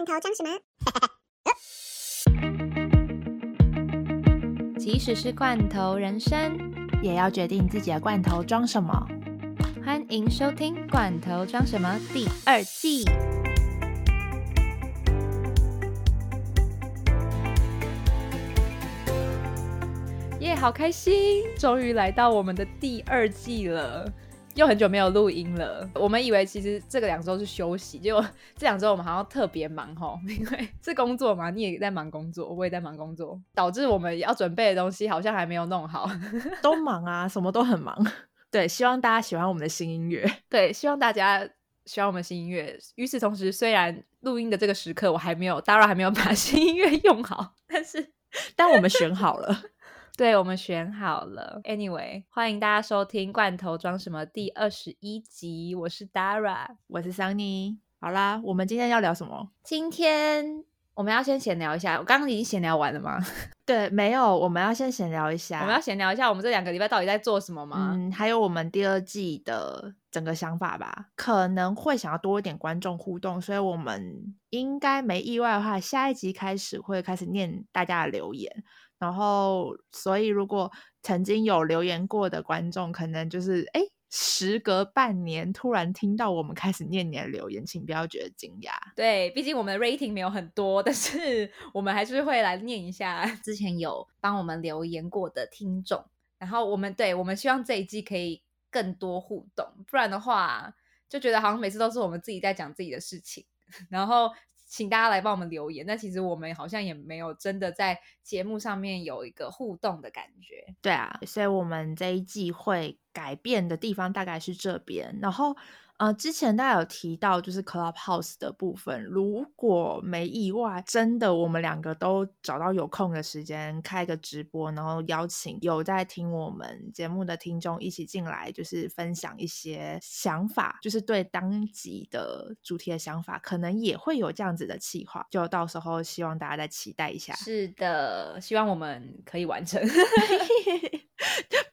罐头装什么？即使是罐头人生，也要决定自己的罐头装什么。欢迎收听《罐头装什么》第二季。耶，好开心，终于来到我们的第二季了。又很久没有录音了，我们以为其实这个两周是休息，结果 这两周我们好像特别忙吼，因为是工作嘛，你也在忙工作，我也在忙工作，导致我们要准备的东西好像还没有弄好，都忙啊，什么都很忙。对，希望大家喜欢我们的新音乐，对，希望大家喜欢我们新音乐。与此同时，虽然录音的这个时刻我还没有，Dara 还没有把新音乐用好，但是但我们选好了。对我们选好了。Anyway，欢迎大家收听《罐头装什么》第二十一集。我是 Dara，我是 Sunny。好啦，我们今天要聊什么？今天我们要先闲聊一下。我刚刚已经闲聊完了吗？对，没有。我们要先闲聊一下。我们要闲聊一下，我们这两个礼拜到底在做什么吗？嗯，还有我们第二季的整个想法吧。可能会想要多一点观众互动，所以我们应该没意外的话，下一集开始会开始念大家的留言。然后，所以如果曾经有留言过的观众，可能就是哎，时隔半年突然听到我们开始念你的留言，请不要觉得惊讶。对，毕竟我们的 rating 没有很多，但是我们还是会来念一下之前有帮我们留言过的听众。然后我们对我们希望这一季可以更多互动，不然的话就觉得好像每次都是我们自己在讲自己的事情，然后。请大家来帮我们留言，但其实我们好像也没有真的在节目上面有一个互动的感觉。对啊，所以我们这一季会改变的地方大概是这边，然后。呃，之前大家有提到就是 Clubhouse 的部分，如果没意外，真的我们两个都找到有空的时间开个直播，然后邀请有在听我们节目的听众一起进来，就是分享一些想法，就是对当集的主题的想法，可能也会有这样子的计划，就到时候希望大家再期待一下。是的，希望我们可以完成。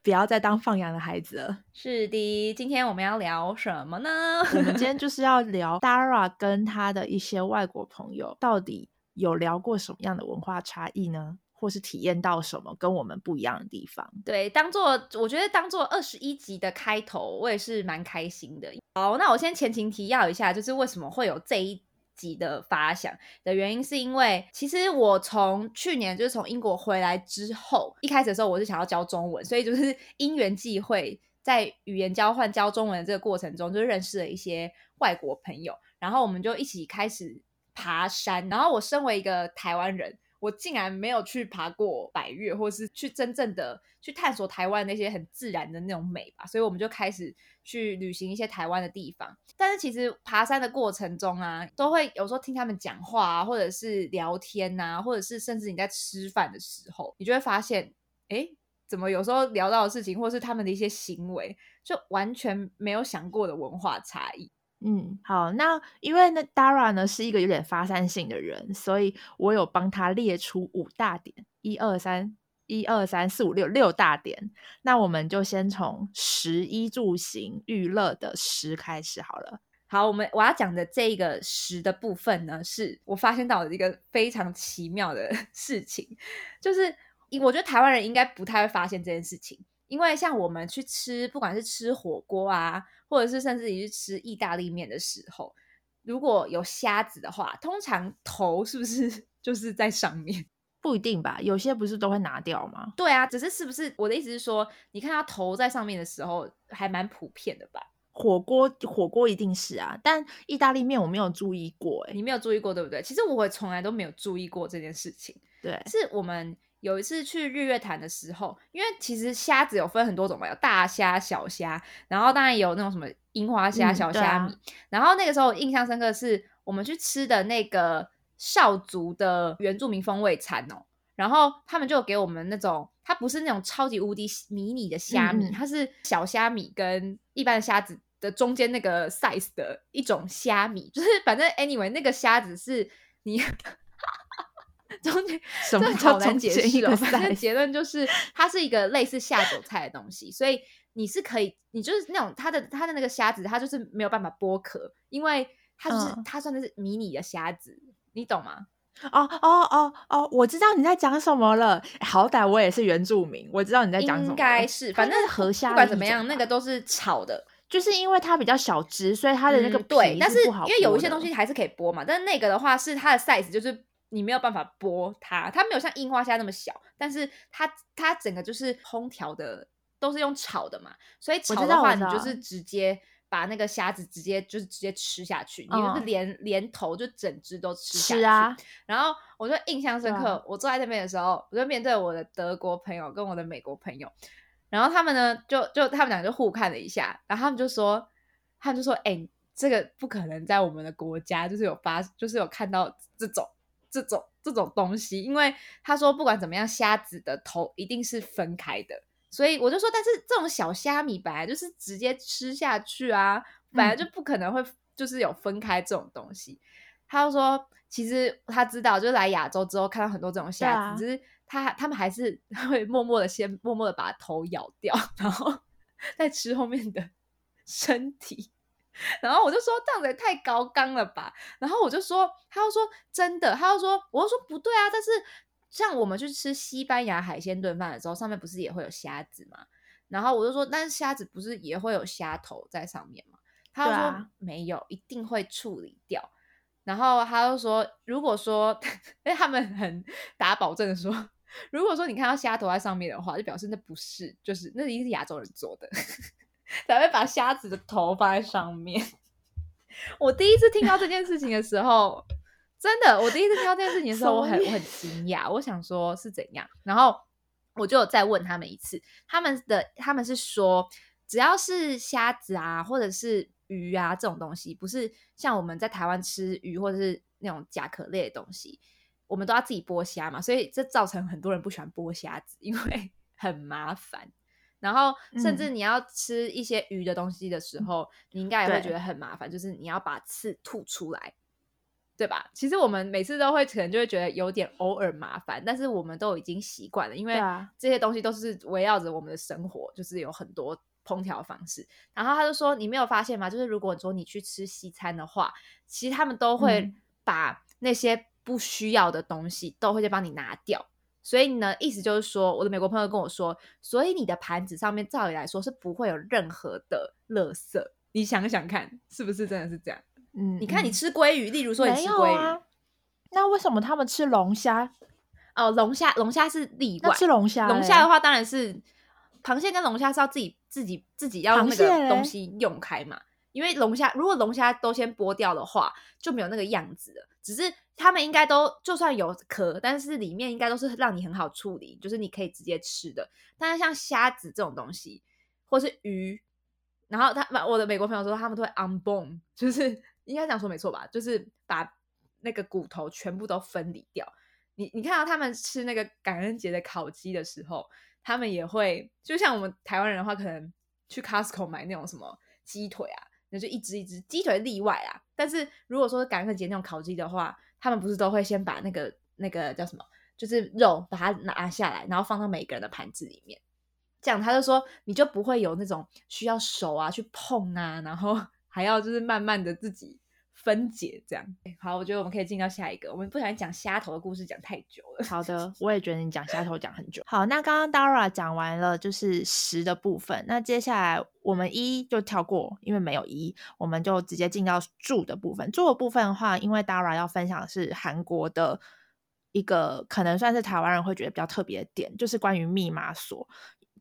不要再当放羊的孩子了。是的，今天我们要聊什么呢？我们今天 就是要聊 Dara 跟他的一些外国朋友，到底有聊过什么样的文化差异呢？或是体验到什么跟我们不一样的地方？对，当做我觉得当做二十一集的开头，我也是蛮开心的。好，那我先前情提要一下，就是为什么会有这一。集的发想的原因，是因为其实我从去年就是从英国回来之后，一开始的时候我是想要教中文，所以就是 因缘际会，在语言交换教中文的这个过程中，就认识了一些外国朋友，然后我们就一起开始爬山。然后我身为一个台湾人。我竟然没有去爬过百越，或是去真正的去探索台湾那些很自然的那种美吧，所以我们就开始去旅行一些台湾的地方。但是其实爬山的过程中啊，都会有时候听他们讲话啊，或者是聊天呐，或者是甚至你在吃饭的时候，你就会发现，哎，怎么有时候聊到的事情，或是他们的一些行为，就完全没有想过的文化差异。嗯，好，那因为那 Dara 呢是一个有点发散性的人，所以我有帮他列出五大点，一二三，一二三四五六六大点。那我们就先从食衣住行娱乐的食开始好了。好，我们我要讲的这个食的部分呢，是我发现到的一个非常奇妙的 事情，就是我觉得台湾人应该不太会发现这件事情，因为像我们去吃，不管是吃火锅啊。或者是甚至你去吃意大利面的时候，如果有虾子的话，通常头是不是 就是在上面？不一定吧，有些不是都会拿掉吗？对啊，只是是不是我的意思是说，你看它头在上面的时候，还蛮普遍的吧？火锅火锅一定是啊，但意大利面我没有注意过，哎，你没有注意过对不对？其实我从来都没有注意过这件事情。对，是我们。有一次去日月潭的时候，因为其实虾子有分很多种嘛，有大虾、小虾，然后当然有那种什么樱花虾、小虾米。然后那个时候印象深刻是我们去吃的那个少族的原住民风味餐哦，然后他们就给我们那种，它不是那种超级无敌迷你的虾米，它是小虾米跟一般的虾子的中间那个 size 的一种虾米，就是反正 anyway 那个虾子是你。中间什么好难解释了？反正结论就是，它是一个类似下酒菜的东西，所以你是可以，你就是那种它的它的那个虾子，它就是没有办法剥壳，因为它就是它算的是迷你的虾子，你懂吗？哦哦哦哦，我知道你在讲什么了。好歹我也是原住民，我知道你在讲什么。应该是，反正河虾不管怎么样，那个都是炒的。就是因为它比较小只，所以它的那个对，但是因为有一些东西还是可以剥嘛。但是那个的话是它的 size，就是你没有办法剥它，它没有像樱花虾那么小，但是它它整个就是烹调的都是用炒的嘛，所以炒的话你就是直接把那个虾子直接就是直接吃下去，你就是连连头就整只都吃下去。然后我就印象深刻，我坐在那边的时候，我就面对我的德国朋友跟我的美国朋友。然后他们呢，就就他们俩就互看了一下，然后他们就说，他们就说，哎，这个不可能在我们的国家就是有发，就是有看到这种这种这种东西，因为他说不管怎么样，虾子的头一定是分开的，所以我就说，但是这种小虾米本来就是直接吃下去啊，本来就不可能会就是有分开这种东西。他就说，其实他知道，就是来亚洲之后看到很多这种虾子，只是。他他们还是 会默默的先默默的把头咬掉，然后 再吃后面的身体。然后我就说这样子也太高纲了吧。然后我就说，他又说真的，他又说，我就说不对啊。但是像我们去吃西班牙海鲜炖饭的时候，上面不是也会有虾子吗？然后我就说，但是虾子不是也会有虾头在上面吗？他说没有，一定会处理掉。然后他就说，如果说，因为他们很打保证的说。如果说你看到虾头在上面的话，就表示那不是，就是那一定是亚洲人做的，才会把虾子的头放在上面。我第一次听到这件事情的时候，真的，我第一次听到这件事情的时候，我很我很惊讶，我想说是怎样，然后我就再问他们一次，他们的他们是说，只要是虾子啊，或者是鱼啊这种东西，不是像我们在台湾吃鱼或者是那种甲壳类的东西。我们都要自己剥虾嘛，所以这造成很多人不喜欢剥虾子，因为 很麻烦。然后甚至你要吃一些鱼的东西的时候，你应该也会觉得很麻烦，就是你要把刺吐出来，对吧？其实我们每次都会可能就会觉得有点偶尔麻烦，但是我们都已经习惯了，因为这些东西都是围绕着我们的生活，就是有很多烹调方式。然后他就说：“你没有发现吗？就是如果说你去吃西餐的话，其实他们都会把那些。”不需要的东西都会再帮你拿掉，所以呢，意思就是说，我的美国朋友跟我说，所以你的盘子上面照理来说是不会有任何的垃圾。你想想看，是不是真的是这样？嗯，你看你吃鲑鱼，例如说你吃鲑鱼，那为什么他们吃龙虾？哦，龙虾，龙虾是例外。吃龙虾，龙虾的话当然是螃蟹跟龙虾是要自己自己自己要那个东西用开嘛。因为龙虾，如果龙虾都先剥掉的话，就没有那个样子了。只是他们应该都就算有壳，但是里面应该都是让你很好处理，就是你可以直接吃的。但是像虾子这种东西，或是鱼，然后他我的美国朋友说他们都会 unbone，就是应该这样说没错吧？就是把那个骨头全部都分离掉。你你看到他们吃那个感恩节的烤鸡的时候，他们也会就像我们台湾人的话，可能去 Costco 买那种什么鸡腿啊。就一只一只鸡腿例外啊，但是如果说感恩节那种烤鸡的话，他们不是都会先把那个那个叫什么，就是肉把它拿下来，然后放到每个人的盘子里面，这样他就说你就不会有那种需要手啊去碰啊，然后 还要就是慢慢的自己。分解这样，好，我觉得我们可以进到下一个。我们不想讲虾头的故事讲太久了。好的，我也觉得你讲虾头讲很久。好，那刚刚 Dara 讲完了就是十的部分，那接下来我们一就跳过，因为没有一，我们就直接进到住的部分。住的部分的话，因为 Dara 要分享的是韩国的一个可能算是台湾人会觉得比较特别的点，就是关于密码锁。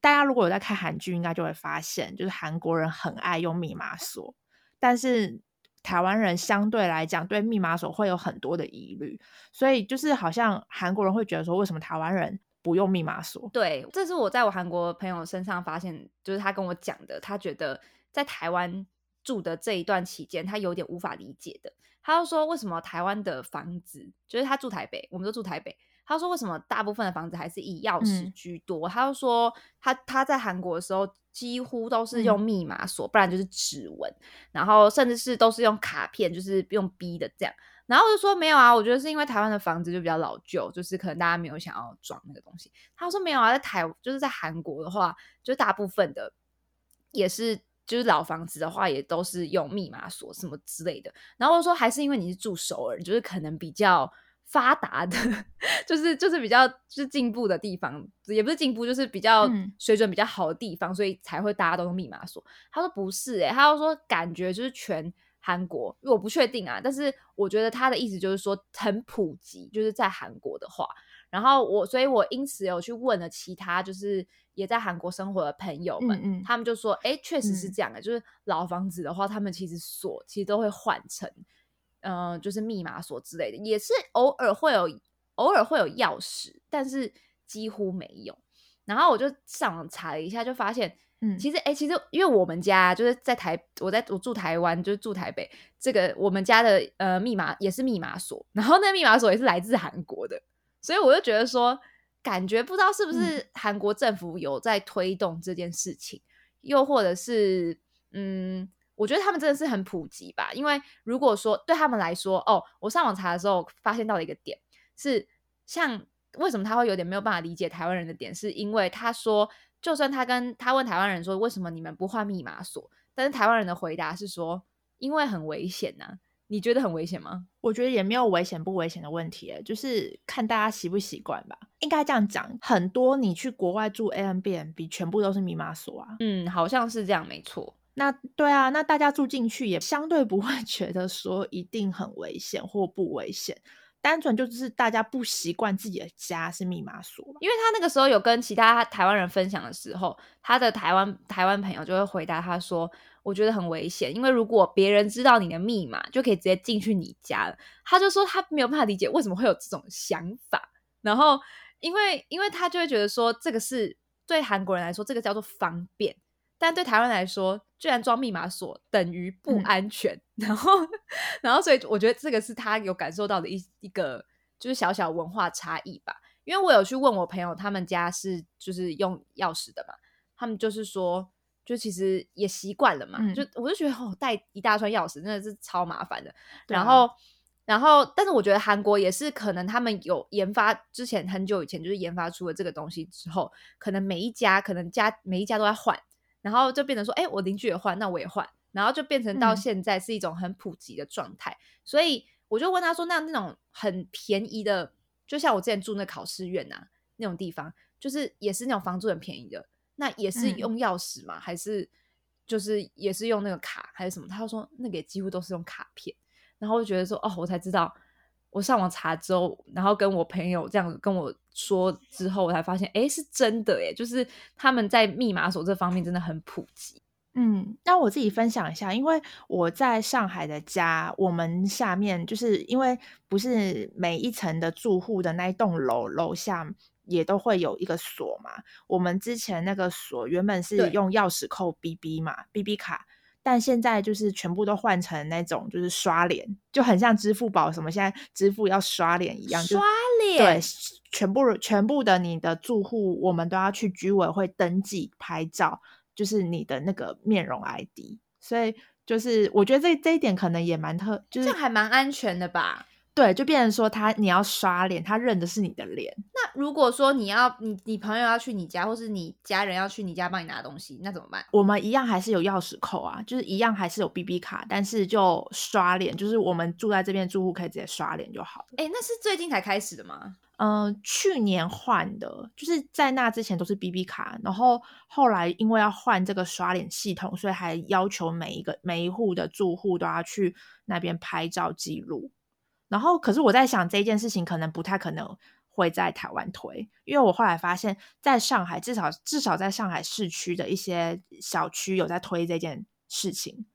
大家如果有在看韩剧，应该就会发现，就是韩国人很爱用密码锁，但是。台湾人相对来讲对密码锁会有很多的疑虑，所以就是好像韩国人会觉得说，为什么台湾人不用密码锁？对，这是我在我韩国朋友身上发现，就是他跟我讲的，他觉得在台湾住的这一段期间，他有点无法理解的。他就说，为什么台湾的房子，就是他住台北，我们都住台北。他说：“为什么大部分的房子还是以钥匙居多？”他就说：“他他在韩国的时候，几乎都是用密码锁，不然就是指纹，然后甚至是都是用卡片，就是用逼的这样。”然后我就说：“没有啊，我觉得是因为台湾的房子就比较老旧，就是可能大家没有想要装那个东西。”他说：“没有啊，在台就是在韩国的话，就大部分的也是就是老房子的话，也都是用密码锁什么之类的。然后我说，还是因为你是住首尔，就是可能比较发达的，就是就是比较就是进步的地方，也不是进步，就是比较水准比较好的地方，所以才会大家都用密码锁。他说不是，诶，他就说感觉就是全韩国，因为我不确定啊，但是我觉得他的意思就是说很普及，就是在韩国的话。然后我，所以我因此有去问了其他就是也在韩国生活的朋友们，他们就说，哎，确实是这样的，就是老房子的话，他们其实锁其实都会换成，嗯，就是密码锁之类的，也是偶尔会有，偶尔会有钥匙，但是几乎没有。然后我就上网查了一下，就发现，嗯，其实，哎，其实因为我们家就是在台，我在我住台湾，就是住台北，这个我们家的呃密码也是密码锁，然后那密码锁也是来自韩国的。所以我就觉得说，感觉不知道是不是韩国政府有在推动这件事情，又或者是，嗯，我觉得他们真的是很普及吧。因为如果说对他们来说，哦，我上网查的时候发现到了一个点，是像为什么他会有点没有办法理解台湾人的点，是因为他说，就算他跟他问台湾人说为什么你们不换密码锁，但是台湾人的回答是说，因为很危险呐。你觉得很危险吗？我觉得也没有危险不危险的问题，就是看大家习不习惯吧。应该这样讲，很多你去国外住 A M B N B，全部都是密码锁啊。嗯，好像是这样，没错。那对啊，那大家住进去也相对不会 觉得说一定很危险或不危险。单纯就是大家不习惯自己的家是密码锁，因为他那个时候有跟其他台湾人分享的时候，他的台湾台湾朋友就会回答他说：“我觉得很危险，因为如果别人知道你的密码，就可以直接进去你家了。”他就说他没有办法理解为什么会有这种想法，然后因为因为他就会觉得说这个是对韩国人来说这个叫做方便。但对台湾来说，居然装密码锁等于不安全，然后，然后，所以我觉得这个是他有感受到的一一个就是小小文化差异吧。因为我有去问我朋友，他们家是就是用钥匙的嘛，他们就是说，就其实也习惯了嘛，就我就觉得哦，带一大串钥匙真的是超麻烦的。然后，然后，但是我觉得韩国也是可能他们有研发之前很久以前就是研发出了这个东西之后，可能每一家可能家每一家都在换。然后就变成说，哎，我邻居也换，那我也换，然后就变成到现在是一种很普及的状态。所以我就问他说，那那种很便宜的，就像我之前住那考试院呐那种地方，就是也是那种房租很便宜的，那也是用钥匙吗？还是就是也是用那个卡还是什么？他说那个几乎都是用卡片。然后我就觉得说，哦，我才知道。我上网查之后，然后跟我朋友这样跟我说之后，我才发现，哎，是真的耶！就是他们在密码锁这方面真的很普及。嗯，那我自己分享一下，因为我在上海的家，我们下面就是因为不是每一层的住户的那一栋楼楼下也都会有一个锁嘛。我们之前那个锁原本是用钥匙扣 BB 嘛，BB 卡。但现在就是全部都换成那种，就是刷脸，就很像支付宝什么现在支付要刷脸一样，刷脸对，全部全部的你的住户，我们都要去居委会登记拍照，就是你的那个面容 ID，所以就是我觉得这这一点可能也蛮特，就是这还蛮安全的吧。对，就变成说他你要刷脸，他认的是你的脸。那如果说你要你你朋友要去你家，或是你家人要去你家帮你拿东西，那怎么办？我们一样还是有钥匙扣啊，就是一样还是有 B B 卡，但是就刷脸，就是我们住在这边住户可以直接刷脸就好。哎，那是最近才开始的吗？嗯，去年换的，就是在那之前都是 B B 卡，然后后来因为要换这个刷脸系统，所以还要求每一个每一户的住户都要去那边拍照记录。然后，可是我在想这件事情可能不太可能会在台湾推，因为我后来发现，在上海至少至少在上海市区的一些小区有在推这件事情。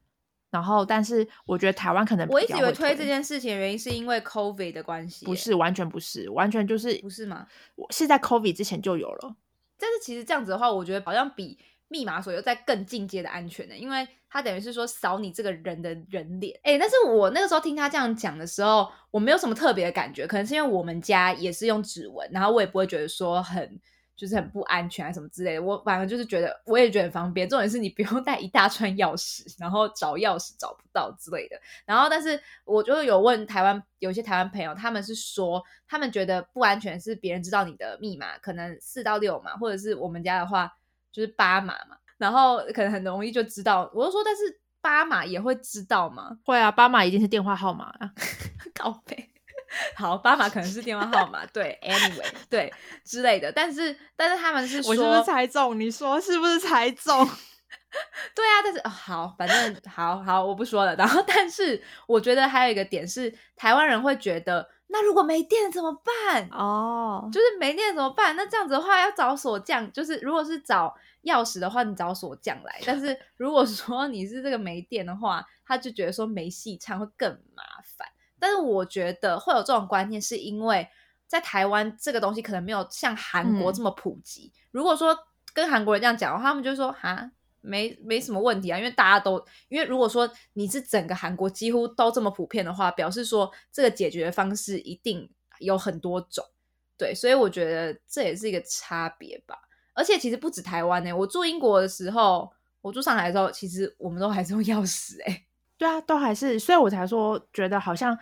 然后，但是我觉得台湾可能我一直以为推这件事情的原因是因为 COVID 的关系，不是完全不是，完全就是不是吗？我是在 COVID 之前就有了。但是其实这样子的话，我觉得好像比。密码锁又在更进阶的安全的，因为他等于是说扫你这个人的人脸。哎，但是我那个时候听他这样讲的时候，我没有什么特别的感觉，可能是因为我们家也是用指纹，然后我也不会觉得说很就是很不安全啊什么之类的。我反正就是觉得我也觉得很方便，重点是你不用带一大串钥匙，然后找钥匙找不到之类的。然后，但是我就有问台湾有些台湾朋友，他们是说他们觉得不安全是别人知道你的密码，可能四到六码，或者是我们家的话。就是八码嘛，然后可能很容易就知道。我就说，但是巴马也会知道吗？会啊，巴马一定是电话号码啊，靠背。好，巴马可能是电话号码，对，anyway，对之类的。但是，但是他们是说，我是不是猜中？你说是不是猜中？对啊，但是好，反正好好，我不说了。然后，但是我觉得还有一个点是，台湾人会觉得，那如果没电怎么办？哦，就是没电怎么办？那这样子的话，要找锁匠，就是如果是找钥匙的话，你找锁匠来。但是如果说你是这个没电的话，他就觉得说没戏唱会更麻烦。但是我觉得会有这种观念，是因为在台湾这个东西可能没有像韩国这么普及。如果说跟韩国人这样讲的话，他们就说哈。没没什么问题啊，因为大家都因为如果说你是整个韩国几乎都这么普遍的话，表示说这个解决方式一定有很多种，对，所以我觉得这也是一个差别吧。而且其实不止台湾呢，我住英国的时候，我住上海的时候，其实我们都还是用钥匙哎。对啊，都还是，所以我才说觉得好像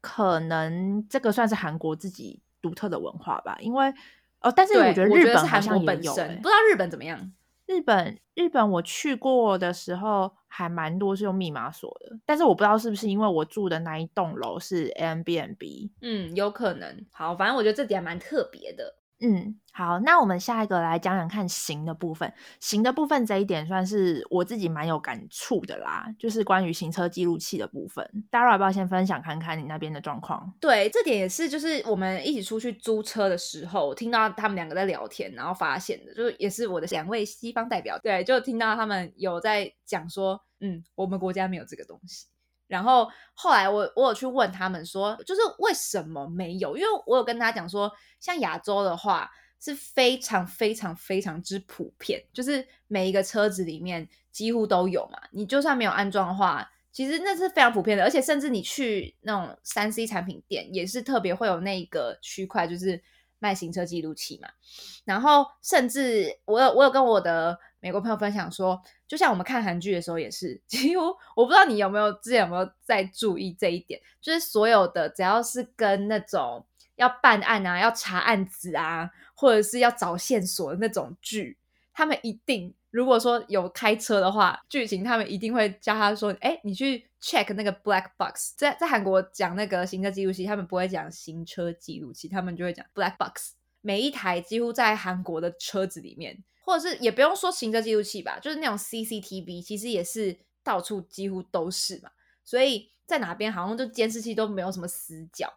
可能这个算是韩国自己独特的文化吧。因为哦，但是我觉得日本好像也有，不知道日本怎么样。日本，日本我去过的时候还蛮多是用密码锁的，但是我不知道是不是因为我住的那一栋楼是 M B N B，嗯，有可能。好，反正我觉得这点蛮特别的。嗯，好，那我们下一个来讲讲看行的部分。行的部分这一点算是我自己蛮有感触的啦，就是关于行车记录器的部分。大家要不要先分享看看你那边的状况？对，这点也是，就是我们一起出去租车的时候，听到他们两个在聊天，然后发现的，就是也是我的两位西方代表，对，就听到他们有在讲说，嗯，我们国家没有这个东西。然后后来我我有去问他们说，就是为什么没有？因为我有跟他讲说，像亚洲的话是非常非常非常之普遍，就是每一个车子里面几乎都有嘛。你就算没有安装的话，其实那是非常普遍的。而且甚至你去那种三 C 产品店，也是特别会有那一个区块，就是卖行车记录器嘛。然后甚至我有我有跟我的美国朋友分享说。就像我们看韩剧的时候也是，几乎我不知道你有没有之前有没有在注意这一点，就是所有的只要是跟那种要办案啊、要查案子啊，或者是要找线索的那种剧，他们一定如果说有开车的话，剧情他们一定会教他说：“哎，你去 check 那个 black box。”在在韩国讲那个行车记录器，他们不会讲行车记录器，他们就会讲 black box。每一台几乎在韩国的车子里面。或者是也不用说行车记录器吧，就是那种 CCTV，其实也是到处几乎都是嘛。所以在哪边好像就监视器都没有什么死角，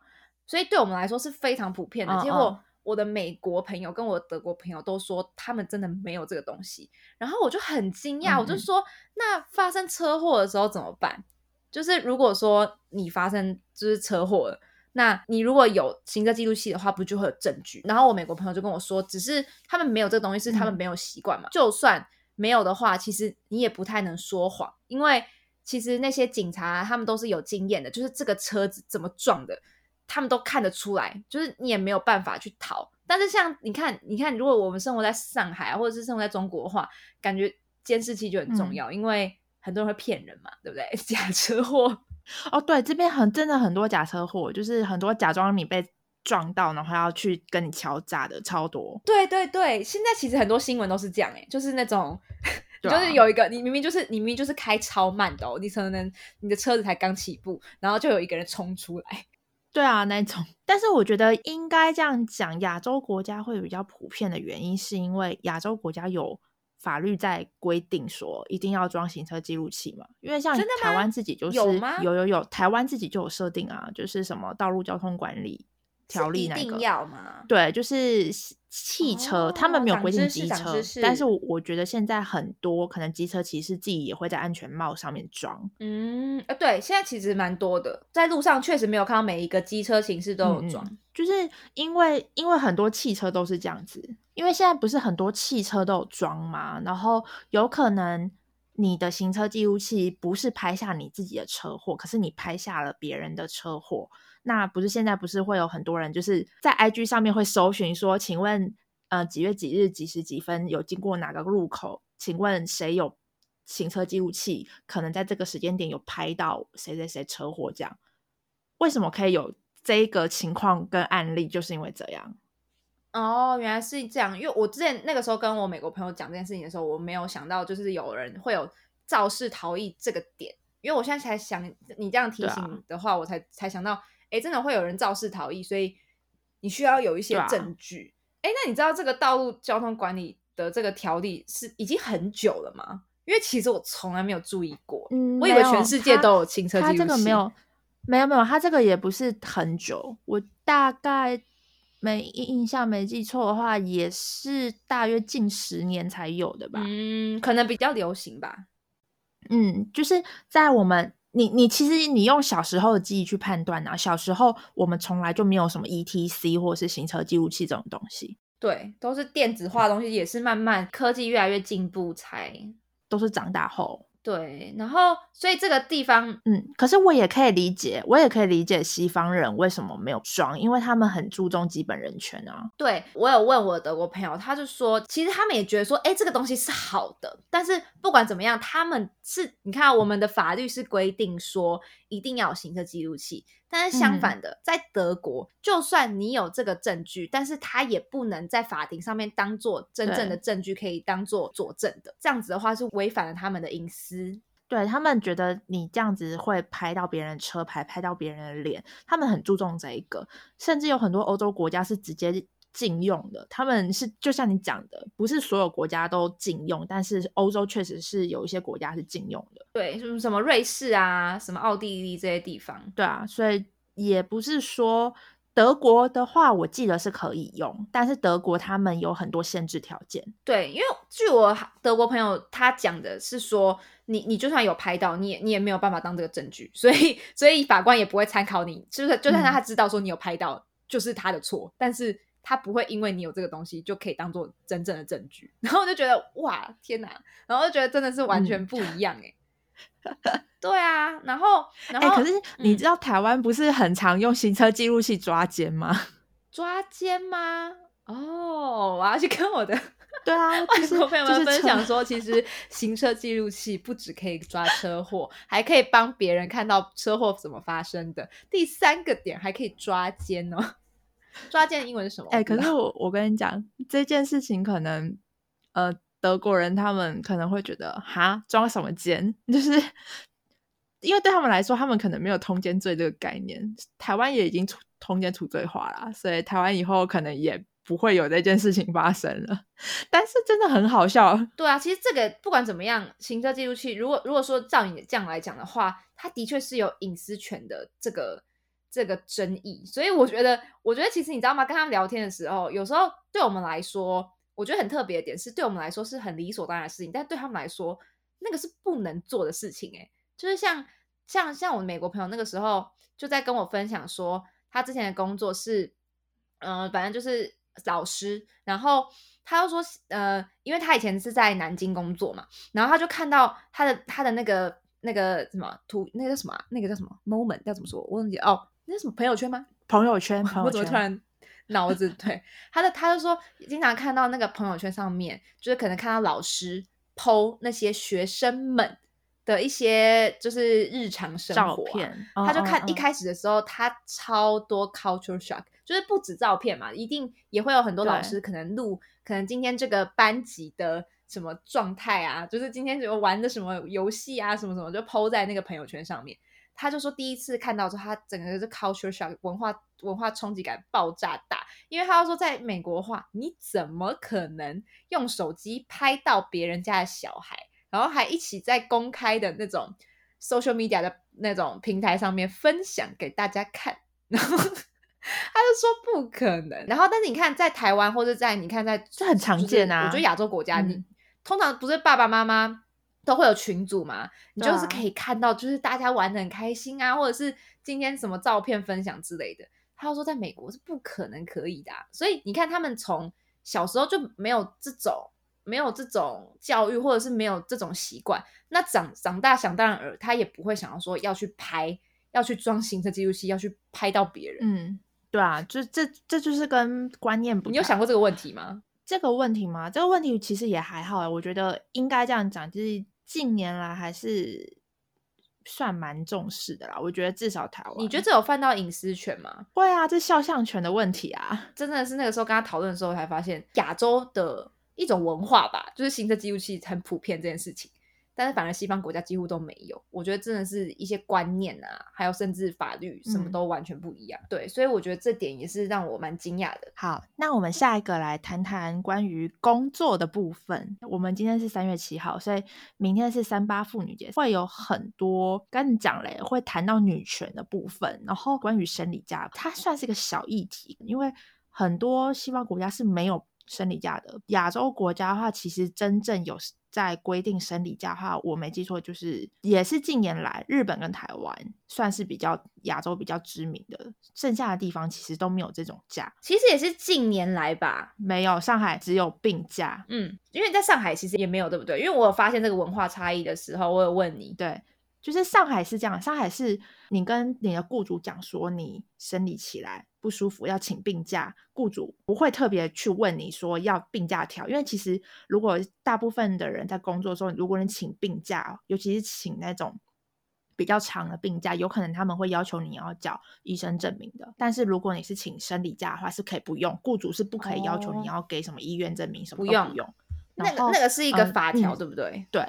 所以对我们来说是非常普遍的。结果我的美国朋友跟我德国朋友都说他们真的没有这个东西，然后我就很惊讶，我就说那发生车祸的时候怎么办？就是如果说你发生就是车祸了。那你如果有行车记录器的话，不就会有证据？然后我美国朋友就跟我说，只是他们没有这个东西，是他们没有习惯嘛。就算没有的话，其实你也不太能说谎，因为其实那些警察他们都是有经验的，就是这个车子怎么撞的，他们都看得出来，就是你也没有办法去逃。但是像你看，你看，如果我们生活在上海或者是生活在中国的话，感觉监视器就很重要，因为很多人会骗人嘛，对不对？假车祸。哦，对，这边很真的很多假车祸，就是很多假装你被撞到，然后要去跟你敲诈的超多。对对对，现在其实很多新闻都是这样，哎，就是那种，就是有一个你明明就是你明明就是开超慢的，哦，你可能你的车子才刚起步，然后就有一个人冲出来。对啊，那种。但是我觉得应该这样讲，亚洲国家会比较普遍的原因，是因为亚洲国家有。法律在规定说一定要装行车记录器嘛？因为像台湾自己就是有有有有，台湾自己就有设定啊，就是什么道路交通管理条例那个要吗？对，就是汽车，他们没有规定机车，但是我觉得现在很多可能机车其实自己也会在安全帽上面装。嗯，呃，对，现在其实蛮多的，在路上确实没有看到每一个机车形式都有装，就是因为因为很多汽车都是这样子。因为现在不是很多汽车都有装嘛，然后有可能你的行车记录器不是拍下你自己的车祸，可是你拍下了别人的车祸，那不是现在不是会有很多人就是在 IG 上面会搜寻说，请问呃几月几日几时几分有经过哪个路口？请问谁有行车记录器？可能在这个时间点有拍到谁谁谁车祸？这样为什么可以有这个情况跟案例？就是因为这样。哦，原来是这样。因为我之前那个时候跟我美国朋友讲这件事情的时候，我没有想到就是有人会有肇事逃逸这个点。因为我现在才想，你这样提醒的话，我才才想到，哎，真的会有人肇事逃逸，所以你需要有一些证据。哎，那你知道这个道路交通管理的这个条例是已经很久了吗？因为其实我从来没有注意过，我以为全世界都有行车记录器。他这个没有，没有，没有，他这个也不是很久。我大概没印象，没记错的话，也是大约近十年才有的吧。嗯，可能比较流行吧。嗯，就是在我们你你其实你用小时候的记忆去判断啊，小时候我们从来就没有什么 E T C 或者是行车记录器这种东西，对，都是电子化的东西，也是慢慢科技越来越进步才都是长大后。对，然后所以这个地方，嗯，可是我也可以理解，我也可以理解西方人为什么没有装，因为他们很注重基本人权啊。对我有问我德国朋友，他就说，其实他们也觉得说，哎，这个东西是好的，但是不管怎么样，他们是，你看我们的法律是规定说一定要有行车记录器。但是相反的，在德国，就算你有这个证据，但是他也不能在法庭上面当做真正的证据，可以当做佐证的。这样子的话是违反了他们的隐私。对他们觉得你这样子会拍到别人车牌，拍到别人的脸，他们很注重这一个。甚至有很多欧洲国家是直接。禁用的，他们是就像你讲的，不是所有国家都禁用，但是欧洲确实是有一些国家是禁用的。对，什么什么瑞士啊，什么奥地利这些地方。对啊，所以也不是说德国的话，我记得是可以用，但是德国他们有很多限制条件。对，因为据我德国朋友他讲的是说，你你就算有拍到，你也你也没有办法当这个证据，所以所以法官也不会参考你，就是就算他知道说你有拍到，就是他的错，但是。他不会因为你有这个东西就可以当做真正的证据，然后我就觉得哇天哪，然后就觉得真的是完全不一样哎。对啊，然后 然后可是你知道台湾不是很常用行车记录器抓奸吗？抓奸吗？哦，我要去跟我的对啊外国朋友们分享说，其实行车记录器不只可以抓车祸，还可以帮别人看到车祸怎么发生的。第三个点还可以抓奸哦。抓奸的英文是什么？哎，可是我我跟你讲这件事情，可能呃德国人他们可能会觉得哈抓什么奸，就是因为对他们来说，他们可能没有通奸罪这个概念。台湾也已经通奸除罪化了，所以台湾以后可能也不会有这件事情发生了。但是真的很好笑。对啊，其实这个不管怎么样，行车记录器如果如果说照你这样来讲的话，它的确是有隐私权的这个。这个争议，所以我觉得，我觉得其实你知道吗？跟他们聊天的时候，有时候对我们来说，我觉得很特别的点是，对我们来说是很理所当然的事情，但对他们来说，那个是不能做的事情。诶，就是像像像我美国朋友那个时候就在跟我分享说，他之前的工作是，嗯，反正就是老师，然后他又说，呃，因为他以前是在南京工作嘛，然后他就看到他的他的那个那个什么图，那个叫什么？那个叫什么 moment？要怎么说？我忘记哦。那什么朋友圈吗？朋友圈，我怎么突然脑子 对他的，他就说经常看到那个朋友圈上面，就是可能看到老师剖那些学生们的一些就是日常生活照片，他就看一开始的时候，他超多 culture shock，就是不止照片嘛，一定也会有很多老师可能录，可能今天这个班级的什么状态啊，就是今天么玩的什么游戏啊，什么什么就剖在那个朋友圈上面。他就说，第一次看到之后，他整个是 culture shock，文化文化冲击感爆炸大。因为他要说，在美国话，你怎么可能用手机拍到别人家的小孩，然后还一起在公开的那种 social media 的那种平台上面分享给大家看？然后他就说不可能。然后，但是你看，在台湾或者在你看，在这很常见啊。我觉得亚洲国家，你通常不是爸爸妈妈。都会有群组嘛，你就是可以看到，就是大家玩的很开心啊，或者是今天什么照片分享之类的。他说在美国是不可能可以的，所以你看他们从小时候就没有这种没有这种教育，或者是没有这种习惯。那长长大想当然尔，他也不会想要说要去拍，要去装行车记录器，要去拍到别人。嗯，对啊，就这这就是跟观念不。你有想过这个问题吗？这个问题吗？这个问题其实也还好，我觉得应该这样讲，就是。近年来还是算蛮重视的啦。我觉得至少台湾，你觉得这有犯到隐私权吗？会啊，这肖像权的问题啊，真的是那个时候跟他讨论的时候才发现，亚洲的一种文化吧，就是行车记录器很普遍这件事情。但是反而西方国家几乎都没有，我觉得真的是一些观念啊，还有甚至法律什么都完全不一样。对，所以我觉得这点也是让我蛮惊讶的。好，那我们下一个来谈谈关于工作的部分。我们今天是三月七号，所以明天是三八妇女节，会有很多跟你讲嘞，会谈到女权的部分，然后关于生理假，它算是一个小议题，因为很多西方国家是没有生理假的。亚洲国家的话，其实真正有。在规定生理假的话，我没记错，就是也是近年来日本跟台湾算是比较亚洲比较知名的，剩下的地方其实都没有这种假。其实也是近年来吧，没有上海只有病假。嗯，因为在上海其实也没有，对不对？因为我有发现这个文化差异的时候，我有问你，对。就是上海是这样，上海是你跟你的雇主讲说你生理起来不舒服要请病假，雇主不会特别去问你说要病假条，因为其实如果大部分的人在工作的时候，如果你请病假，尤其是请那种比较长的病假，有可能他们会要求你要缴医生证明的。但是如果你是请生理假的话，是可以不用，雇主是不可以要求你要给什么医院证明什么都不用。那个那个是一个法条，对不对？对。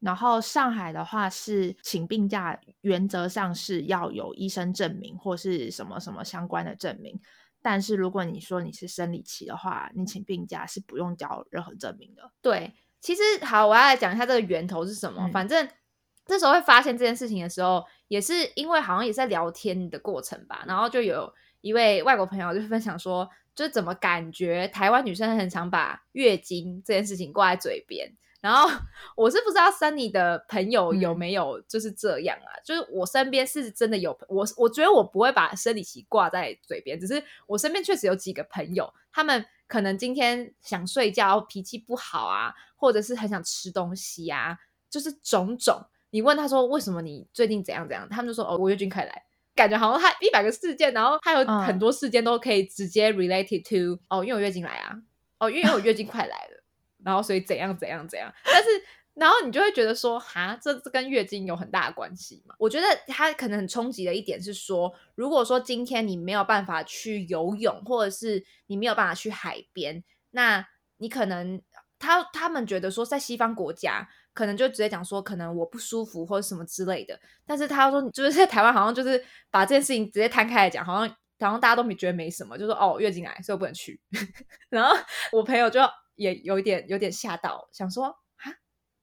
然后上海的话是请病假，原则上是要有医生证明或是什么什么相关的证明。但是如果你说你是生理期的话，你请病假是不用交任何证明的。对，其实好，我要来讲一下这个源头是什么。反正这时候会发现这件事情的时候，也是因为好像也在聊天的过程吧。然后就有一位外国朋友就分享说，就是怎么感觉台湾女生很常把月经这件事情挂在嘴边。然后我是不知道 Sunny 的朋友有没有就是这样啊？就是我身边是真的有我，我觉得我不会把生理期挂在嘴边，只是我身边确实有几个朋友，他们可能今天想睡觉，脾气不好啊，或者是很想吃东西啊，就是种种。你问他说为什么你最近怎样怎样，他们就说哦，我月经快来，感觉好像他一百个事件，然后他有很多事件都可以直接 related to 哦，因为我月经来啊，哦，因为我月经快来了。然后，所以怎样怎样怎样，但是，然后你就会觉得说，哈，这这跟月经有很大的关系嘛？我觉得它可能很冲击的一点是说，如果说今天你没有办法去游泳，或者是你没有办法去海边，那你可能他他们觉得说，在西方国家，可能就直接讲说，可能我不舒服或者什么之类的。但是他说，就是在台湾，好像就是把这件事情直接摊开来讲，好像好像大家都没觉得没什么，就说哦，月经来，所以我不能去。然后我朋友就。也有一点有点吓到，想说啊，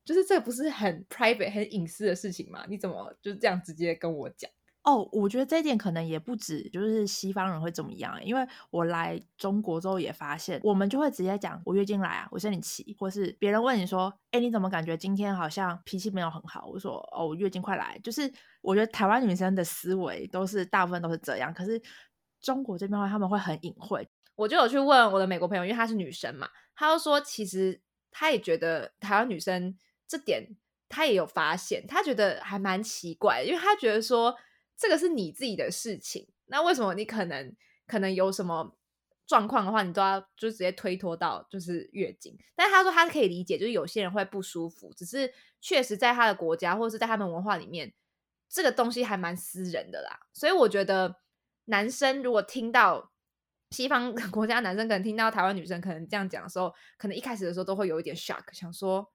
就是这不是很 private 很隐私的事情吗？你怎么就是这样直接跟我讲？哦，我觉得这一点可能也不止，就是西方人会怎么样？因为我来中国之后也发现，我们就会直接讲我月经来啊，我生理期，或是别人问你说，哎，你怎么感觉今天好像脾气没有很好？我说哦，我月经快来。就是我觉得台湾女生的思维都是大部分都是这样，可是中国这边话他们会很隐晦。我就有去问我的美国朋友，因为她是女生嘛。他就说，其实他也觉得台湾女生这点他也有发现，他觉得还蛮奇怪，因为他觉得说这个是你自己的事情，那为什么你可能可能有什么状况的话，你都要就直接推脱到就是月经？但他说他可以理解，就是有些人会不舒服，只是确实在他的国家或者是在他们文化里面，这个东西还蛮私人的啦。所以我觉得男生如果听到。西方国家男生可能听到台湾女生可能这样讲的时候，可能一开始的时候都会有一点 shock，想说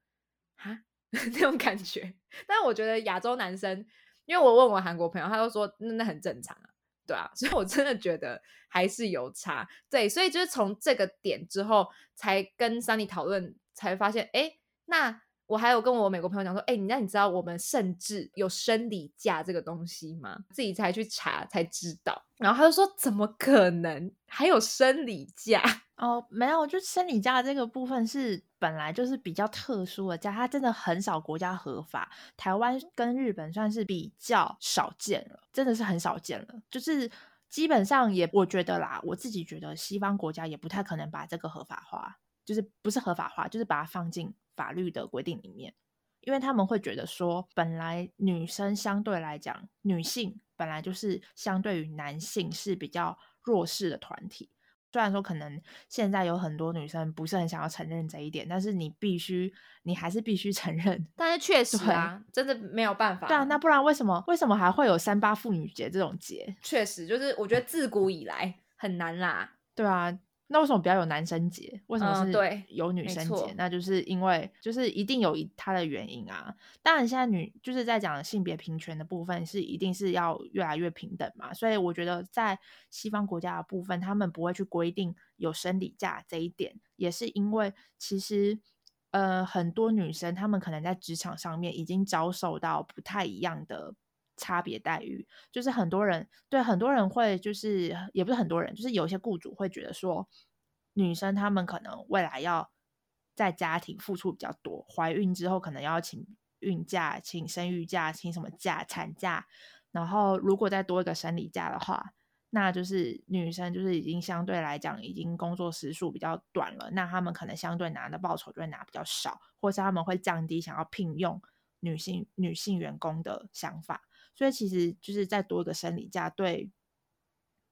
啊 那种感觉。但我觉得亚洲男生，因为我问我韩国朋友，他都说那那很正常啊，对啊，所以我真的觉得还是有差。对，所以就是从这个点之后，才跟 Sunny 讨论，才发现，哎，那。我还有跟我美国朋友讲说，哎，你那你知道我们甚至有生理假这个东西吗？自己才去查才知道。然后他就说，怎么可能还有生理假？哦，没有，就生理假这个部分是本来就是比较特殊的假，它真的很少国家合法。台湾跟日本算是比较少见了，真的是很少见了。就是基本上也，我觉得啦，我自己觉得西方国家也不太可能把这个合法化，就是不是合法化，就是把它放进。法律的规定里面，因为他们会觉得说，本来女生相对来讲，女性本来就是相对于男性是比较弱势的团体。虽然说可能现在有很多女生不是很想要承认这一点，但是你必须，你还是必须承认。但是确实啊，真的没有办法。对啊，那不然为什么为什么还会有三八妇女节这种节？确实，就是我觉得自古以来很难啦。对啊。那为什么不要有男生节？为什么是有女生节？那就是因为就是一定有它的原因啊。当然，现在女就是在讲性别平权的部分是一定是要越来越平等嘛。所以我觉得在西方国家的部分，他们不会去规定有生理假这一点，也是因为其实呃很多女生她们可能在职场上面已经遭受到不太一样的差别待遇，就是很多人对很多人会就是也不是很多人，就是有些雇主会觉得说。女生她们可能未来要在家庭付出比较多，怀孕之后可能要请孕假、请生育假、请什么假、产假，然后如果再多一个生理假的话，那就是女生就是已经相对来讲已经工作时数比较短了，那他们可能相对拿的报酬就会拿比较少，或是他们会降低想要聘用女性女性员工的想法，所以其实就是再多一个生理假对。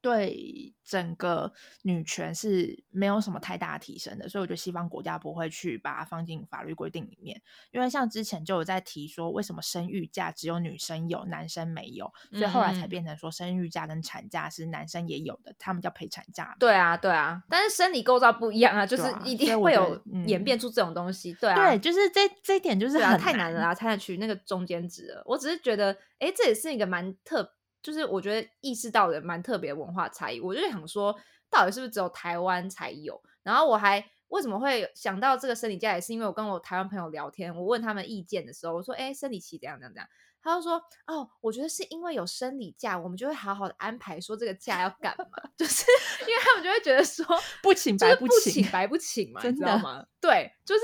对整个女权是没有什么太大提升的，所以我觉得西方国家不会去把它放进法律规定里面。因为像之前就有在提说，为什么生育假只有女生有，男生没有，所以后来才变成说生育假跟产假是男生也有的，他们叫陪产假。对啊，对啊，但是生理构造不一样啊，就是一定会有演变出这种东西。对啊，对，就是这这一点就是太难了啊，才能取那个中间值了。我只是觉得，哎，这也是一个蛮特。就是我觉得意识到的蛮特别文化差异，我就想说，到底是不是只有台湾才有？然后我还为什么会想到这个生理假，也是因为我跟我台湾朋友聊天，我问他们意见的时候，我说：“哎，生理期怎样怎样怎样？”他就说：“哦，我觉得是因为有生理假，我们就会好好的安排说这个假要干嘛，就是 因为他们就会觉得说不请白不请白不请嘛，你知道吗？对，就是。”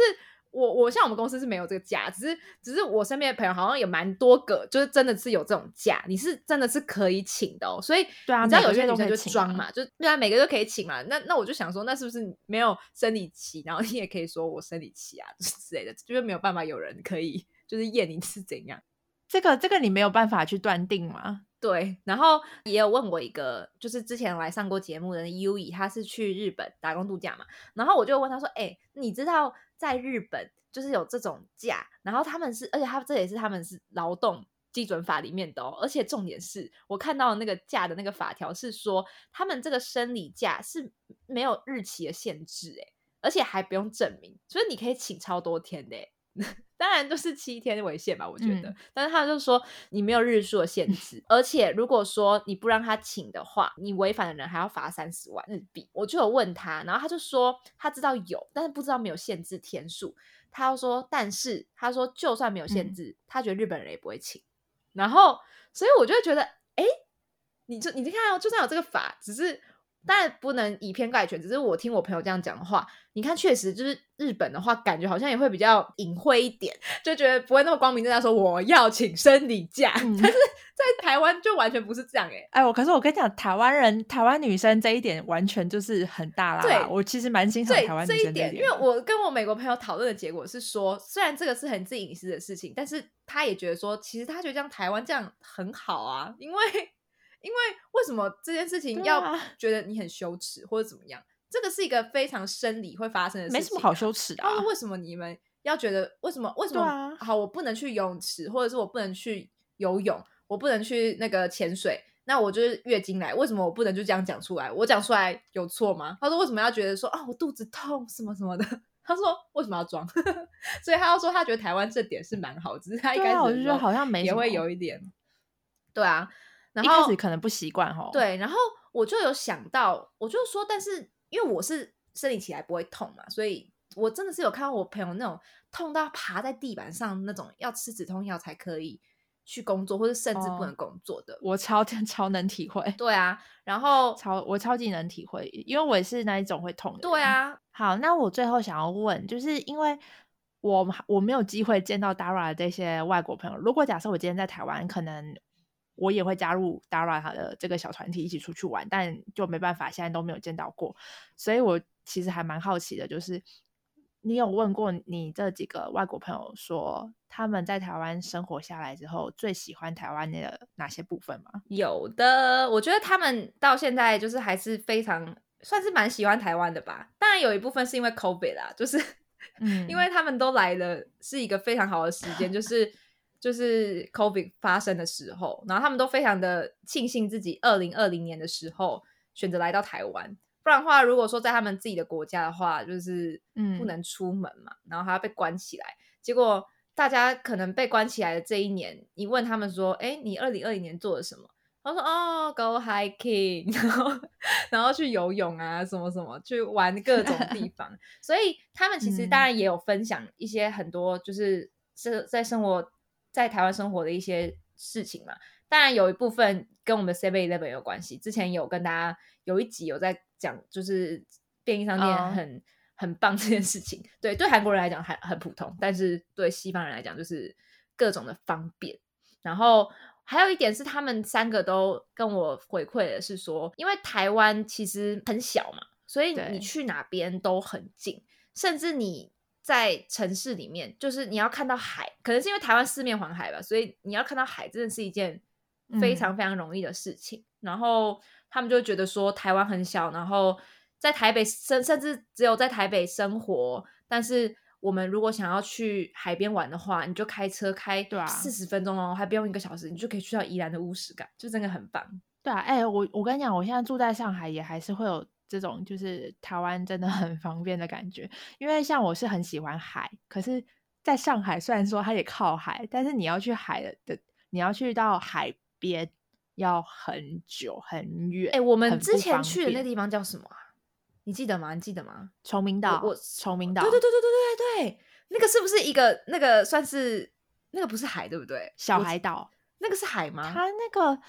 我我像我们公司是没有这个假，只是只是我身边的朋友好像有蛮多个，就是真的是有这种假，你是真的是可以请的哦。所以对啊，你知道有些女生就装嘛，就对啊，每个都可以请嘛。那那我就想说，那是不是没有生理期，然后你也可以说我生理期啊之类的，就是没有办法有人可以就是验你是怎样？这个这个你没有办法去断定吗？对，然后也有问过一个，就是之前来上过节目的 U 以，他是去日本打工度假嘛，然后我就问他说：“哎，你知道在日本就是有这种假，然后他们是，而且他这也是他们是劳动基准法里面的哦，而且重点是我看到那个假的那个法条是说，他们这个生理假是没有日期的限制，哎，而且还不用证明，所以你可以请超多天的。”当然都是七天为限吧，我觉得。但是他就说你没有日数的限 制，而且如果说你不让他请的话，你违反的人还要罚三十万日币。我就有问他，然后他就说他知道有，但是不知道没有限制天数。他要说，但是他说就算没有限制，他觉得日本人也不会请。然后，所以我就觉得，哎，你就你看哦，就算有这个法，只是。当然不能以偏概全，只是我听我朋友这样讲的话，你看确实就是日本的话，感觉好像也会比较隐晦一点，就觉得不会那么光明正大说我要请生理假。但是在台湾就完全不是这样哎，哎我可是我跟你讲，台湾人台湾女生这一点完全就是很大啦。对，我其实蛮欣赏台湾女生这一点，因为我跟我美国朋友讨论的结果是说，虽然这个是很自隐私的事情，但是他也觉得说，其实他觉得这样台湾这样很好啊，因为。因为为什么这件事情要觉得你很羞耻或者怎么样？这个是一个非常生理会发生的事情，没什么好羞耻的。他说：“为什么你们要觉得？为什么？为什么？好，我不能去游泳池，或者是我不能去游泳，我不能去那个潜水。那我就是月经来，为什么我不能就这样讲出来？我讲出来有错吗？”他说：“为什么要觉得说啊，我肚子痛什么什么的？” 他说：“为什么要装？” 所以他要说他觉得台湾这点是蛮好，只是他一开始我就觉得好像没也会有一点，对啊。一开始可能不习惯哈，对，然后我就有想到，我就说，但是因为我是生理起来不会痛嘛，所以我真的是有看到我朋友那种痛到爬在地板上那种，要吃止痛药才可以去工作，或者甚至不能工作的。我超 超能体会，对啊，然后超我超级能体会，因为我也是那一种会痛的。对啊，好，那我最后想要问，就是因为我我没有机会见到 Dara 这些外国朋友，如果假设我今天在台湾，可能。我也会加入 Dara 他的这个小团体一起出去玩，但就没办法，现在都没有见到过，所以我其实还蛮好奇的，就是你有问过你这几个外国朋友说他们在台湾生活下来之后最喜欢台湾的哪些部分吗？有的，我觉得他们到现在就是还是非常算是蛮喜欢台湾的吧。当然有一部分是因为 COVID 啦，就是 嗯，因为他们都来了，是一个非常好的时间，就是就是 COVID 发生的时候，然后他们都非常的庆幸自己二零二零年的时候选择来到台湾。不然的话，如果说在他们自己的国家的话，就是嗯不能出门嘛，然后还要被关起来。结果大家可能被关起来的这一年，你问他们说：“哎，你二零二零年做了什么？”他说：“哦，go hiking，然后然后去游泳啊，什么什么，去玩各种地方。所以他们其实嗯当然也有分享一些很多，就是是在生活在台湾生活的一些事情嘛。当然有一部分跟我们 Seven Eleven 有关系。之前有跟大家有一集有在讲，就是便利商店哦很、很棒这件事情。对，对韩国人来讲还很普通，但是对西方人来讲就是各种的方便。然后还有一点是，他们三个都跟我回馈的是说，因为台湾其实很小嘛，所以你去哪边都很近，甚至你在城市里面，就是你要看到海，可能是因为台湾四面环海吧，所以你要看到海真的是一件非常非常容易的事情。然后他们就觉得说，台湾很小，然后在台北甚甚至只有在台北生活，但是我们如果想要去海边玩的话，你就开车开对啊四十分钟哦，还不用一个小时，你就可以去到宜兰的乌石港，就真的很棒。对啊，哎、我我跟你讲，我现在住在上海，也还是会有这种就是台湾真的很方便的感觉。因为像我是很喜欢海，可是在上海虽然说它也靠海，但是你要去海的的，你要去到海边要很久很远。哎、我们之前去的那地方叫什么啊？你记得吗？你记得吗？崇明岛，我崇明岛，对对对对对对对，那个是不是一个那个算是那个不是海对不对？小海岛，那个是海吗？它那个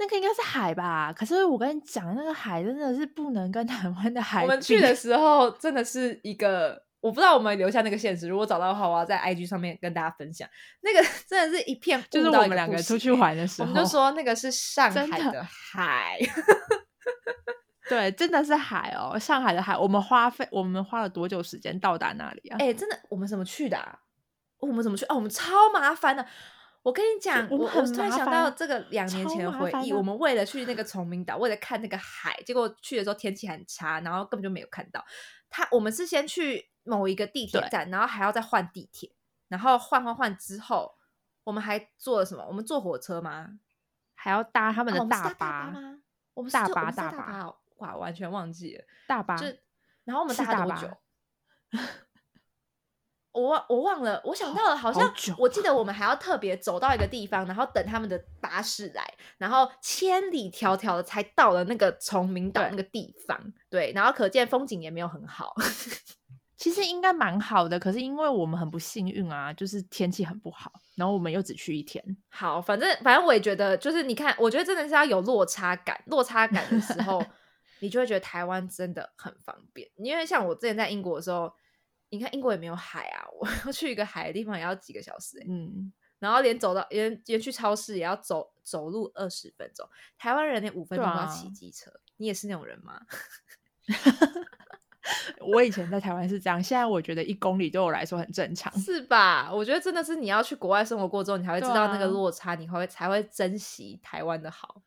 那个应该是海吧？可是我跟你讲，那个海真的是不能跟台湾的海我们去的 时候真的是一个，我不知道我们留下那个现实，如果找到的话，我要在 IG 上面跟大家分享。那个 真的是一片，就是我们两个出去，玩的时候，我们就说那个是上海的海。对，真的是海哦，上海的海。我们花费，我们花了多久时间到达那里啊？哎、真的，我们怎么去的、啊？我们怎么去？哦，我们超麻烦的。我跟你讲，我突然想到烦这个两年前的回忆，我们为了去那个崇明岛，为了看那个海，结果去的时候天气很差，然后根本就没有看到。他我们是先去某一个地铁站，然后还要再换地铁，然后换换换之后，我们还坐了什么？我们坐火车吗？还要搭他们的哦我们是搭巴，吗？我们是大巴大巴大巴哦，哇，完全忘记了。大巴就然后我们是大巴搭多久？我忘我忘了，我想到了，好好像久我记得我们还要特别走到一个地方，然后等他们的巴士来，然后千里迢迢的才到了那个崇明岛那个地方。对，然后可见风景也没有很好。其实应该蛮好的，可是因为我们很不幸运啊，就是天气很不好，然后我们又只去一天。好，反正反正我也觉得，就是你看，我觉得真的是要有落差感，落差感的时候，你就会觉得台湾真的很方便。因为像我之前在英国的时候，你看英国也没有海啊，我 要去一个海的地方也要几个小时、欸，嗯，然后连走到连连去超市也要走走路二十分钟。台湾人连五分钟都要骑机车，你也是那种人吗？我以前在台湾是这样，现在我觉得一公里对我来说很正常。是吧？我觉得真的是你要去国外生活过之后，你才会知道那个啊落差，你会才会珍惜台湾的好。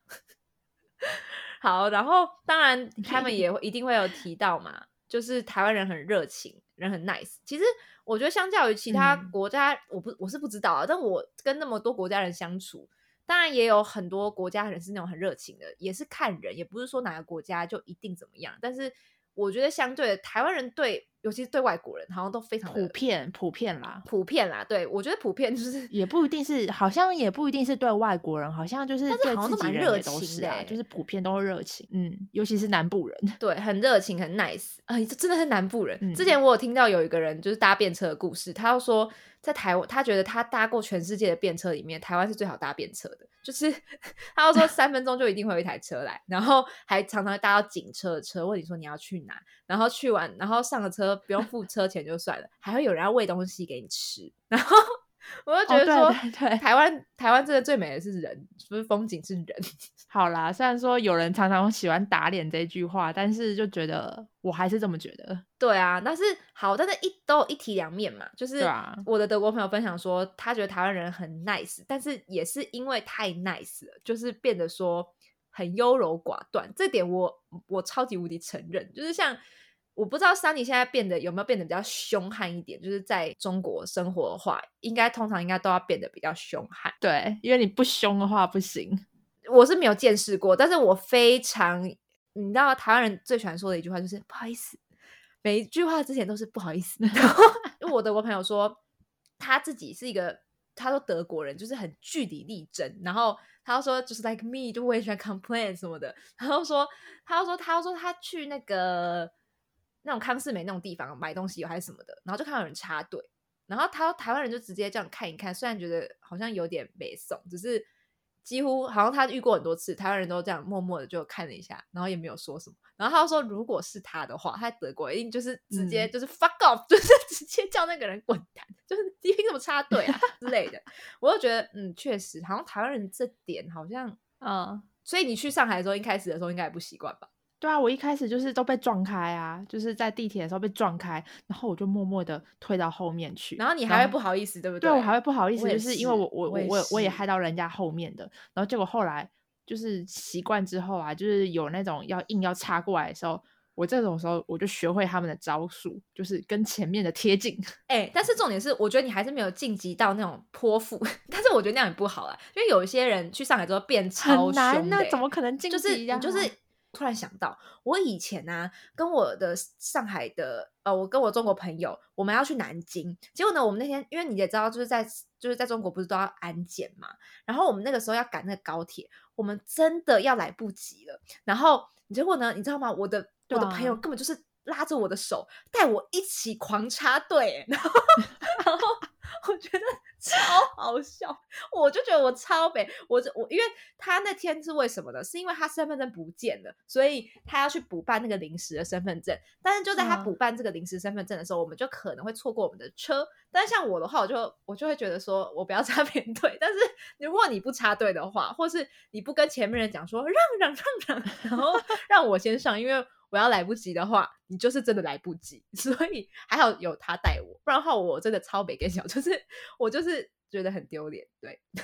好，然后当然他们也会一定会有提到嘛，就是台湾人很热情，人很 nice。其实我觉得相较于其他嗯国家，我不我是不知道啊，但我跟那么多国家人相处，当然也有很多国家人是那种很热情的，也是看人，也不是说哪个国家就一定怎么样。但是我觉得相对的，台湾人对，尤其是对外国人，好像都非常普遍普遍啦，普遍啦。对我觉得普遍就是 也不一定是，好像也不一定是对外国人，好像就是但是对好像都蛮热自己人都情是啊，的欸就是普遍都是热情，嗯，尤其是南部人，对，很热情，很 nice，哎、这真的是南部人。之嗯前我有听到有一个人就是搭便车的故事，他就说在台湾，他觉得他搭过全世界的便车里面，台湾是最好搭便车的，就是 他就说三分钟就一定会有一台车来，然后还常常搭到警车的车，问你说你要去哪，然后去完，然后上了车不用付车钱就算了，还会有人要喂东西给你吃，然后我就觉得哦对说，对对台湾台湾真的最美的是人，不是风景是人。好啦，虽然说有人常常喜欢打脸这句话，但是就觉得我还是这么觉得。对啊，但是好，但是一都有一体两面嘛，就是我的德国朋友分享说，他觉得台湾人很 nice，但是也是因为太 nice 了，就是变得说很优柔寡断，这点我我超级无敌承认。就是像我不知道 Sunny 现在变得有没有变得比较凶悍一点，就是在中国生活的话，应该通常应该都要变得比较凶悍。对，因为你不凶的话不行。我是没有见识过，但是我非常，你知道台湾人最喜欢说的一句话就是不好意思，每一句话之前都是不好意思。然后我德国朋友说他自己是一个，他说德国人就是很据理力争，然后他说就是 like me，就我也喜欢 complain 什么的。然后说，他说他说他去那个那种康世美那种地方买东西还是什么的，然后就看到有人插队，然后他台湾人就直接这样看一看，虽然觉得好像有点没送，只是。几乎好像他遇过很多次，台湾人都这样默默的就看了一下，然后也没有说什么。然后他说，如果是他的话，他在德国一定就是直接就是 fuck off，就是直接叫那个人滚蛋，就是你凭什么插队啊之类的。我就觉得，嗯，确实，好像台湾人这点好像，嗯，所以你去上海的时候，一开始的时候应该也不习惯吧？对啊，我一开始就是都被撞开啊，就是在地铁的时候被撞开，然后我就默默的退到后面去，然后你还会不好意思，对不对？对我还会不好意思，就是因为我我我我也害到人家后面的，然后结果后来就是习惯之后啊，就是有那种要硬要插过来的时候，我这种时候我就学会他们的招数，就是跟前面的贴近。哎，但是重点是，我觉得你还是没有晋级到那种泼妇，但是我觉得那样也不好啊，因为有一些人去上海之后变超凶，那怎么可能晋级就是。突然想到，我以前呢，跟我的上海的呃，我跟我中国朋友，我们要去南京。结果呢，我们那天因为你也知道，就是在就是在中国不是都要安检嘛。然后我们那个时候要赶那个高铁，我们真的要来不及了。然后结果呢，你知道吗？我的我的朋友根本就是拉着我的手，带我一起狂插队。然后 然后我觉得。超好笑，我就觉得我超北，我我因为他那天是为什么呢？是因为他身份证不见了，所以他要去补办那个临时的身份证。但是就在他补办这个临时身份证的时候，我们就可能会错过我们的车。但像我的话，我就我就会觉得说我不要插别人队。但是如果你不插队的话，或是你不跟前面人讲说让让让让，然后让我先上，因为。我要来不及的话，你就是真的来不及，所以还好有他带我，不然的话我真的超没跟小，就是我就是觉得很丢脸，对。你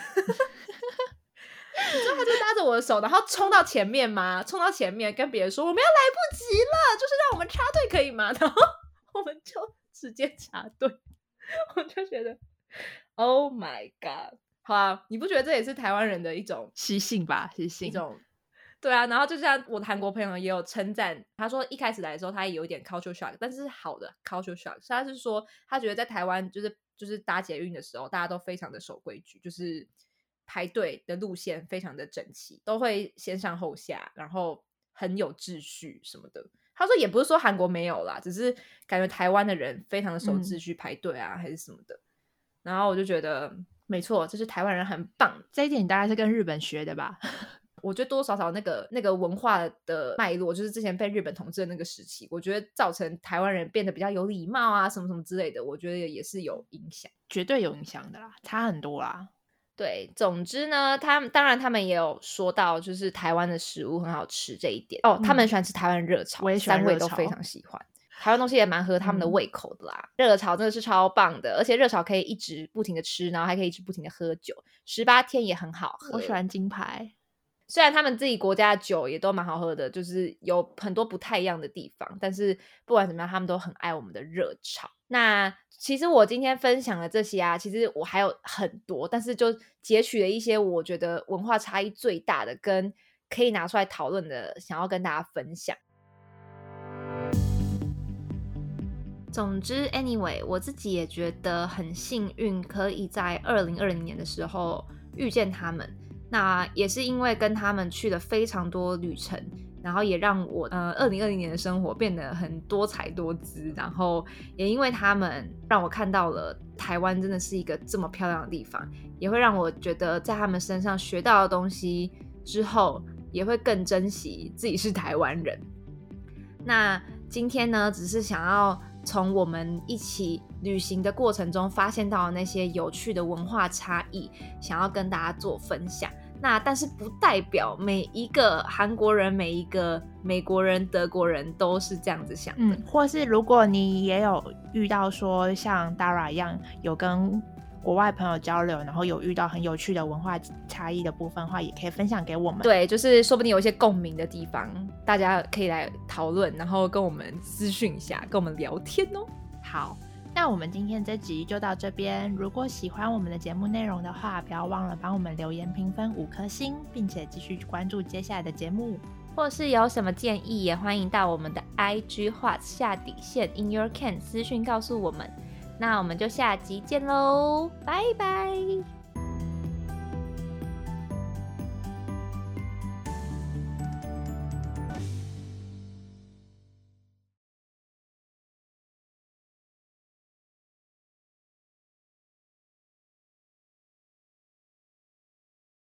知道他就拉着我的手，然后冲到前面吗？冲到前面跟别人说我们要来不及了，就是让我们插队可以吗？然后我们就直接插队，我就觉得 Oh my God，好啊，你不觉得这也是台湾人的一种习性吧？习性一种。对啊，然后就像我的韩国朋友也有称赞，他说一开始来的时候他也有一点 culture shock，但是好的 culture shock，他是说他觉得在台湾就是就是搭捷运的时候，大家都非常的守规矩，就是排队的路线非常的整齐，都会先上后下，然后很有秩序什么的。他说也不是说韩国没有啦，只是感觉台湾的人非常的守秩序排队啊，还是什么的。然后我就觉得没错，这是台湾人很棒，这一点大概是跟日本学的吧。我觉得多多少少那个那个文化的脉络，就是之前被日本统治的那个时期，我觉得造成台湾人变得比较有礼貌啊，什么什么之类的，我觉得也是有影响，绝对有影响的啦，差很多啦。对，总之呢，他们当然他们也有说到，就是台湾的食物很好吃这一点哦，他们喜欢吃台湾热炒，我也三位都非常喜欢，台湾东西也蛮合他们的胃口的啦。热炒真的是超棒的，而且热炒可以一直不停的吃，然后还可以一直不停的喝酒，十八天也很好喝。我喜欢金牌。虽然他们自己国家的酒也都蛮好喝的，就是有很多不太一样的地方，但是不管怎么样，他们都很爱我们的热炒。那其实我今天分享的这些啊，其实我还有很多，但是就截取了一些我觉得文化差异最大的，跟可以拿出来讨论的，想要跟大家分享。总之，anyway，我自己也觉得很幸运，可以在二零二零年的时候遇见他们。那也是因为跟他们去了非常多旅程，然后也让我呃二零二零年的生活变得很多彩多姿，然后也因为他们让我看到了台湾真的是一个这么漂亮的地方，也会让我觉得在他们身上学到的东西之后，也会更珍惜自己是台湾人。那今天呢，只是想要从我们一起旅行的过程中发现到的那些有趣的文化差异，想要跟大家做分享。那但是不代表每一个韩国人、每一个美国人、德国人都是这样子想的。或是如果你也有遇到说像 Dara 一样有跟国外朋友交流，然后有遇到很有趣的文化差异的部分的话，也可以分享给我们。对，就是说不定有一些共鸣的地方，大家可以来讨论，然后跟我们咨询一下，跟我们聊天哦。好，那我们今天这集就到这边。如果喜欢我们的节目内容的话，不要忘了帮我们留言评分五颗星，并且继续关注接下来的节目。或是有什么建议，也欢迎到我们的 IG 画下底线 In Your Can 私讯告诉我们。那我们就下集见喽拜拜。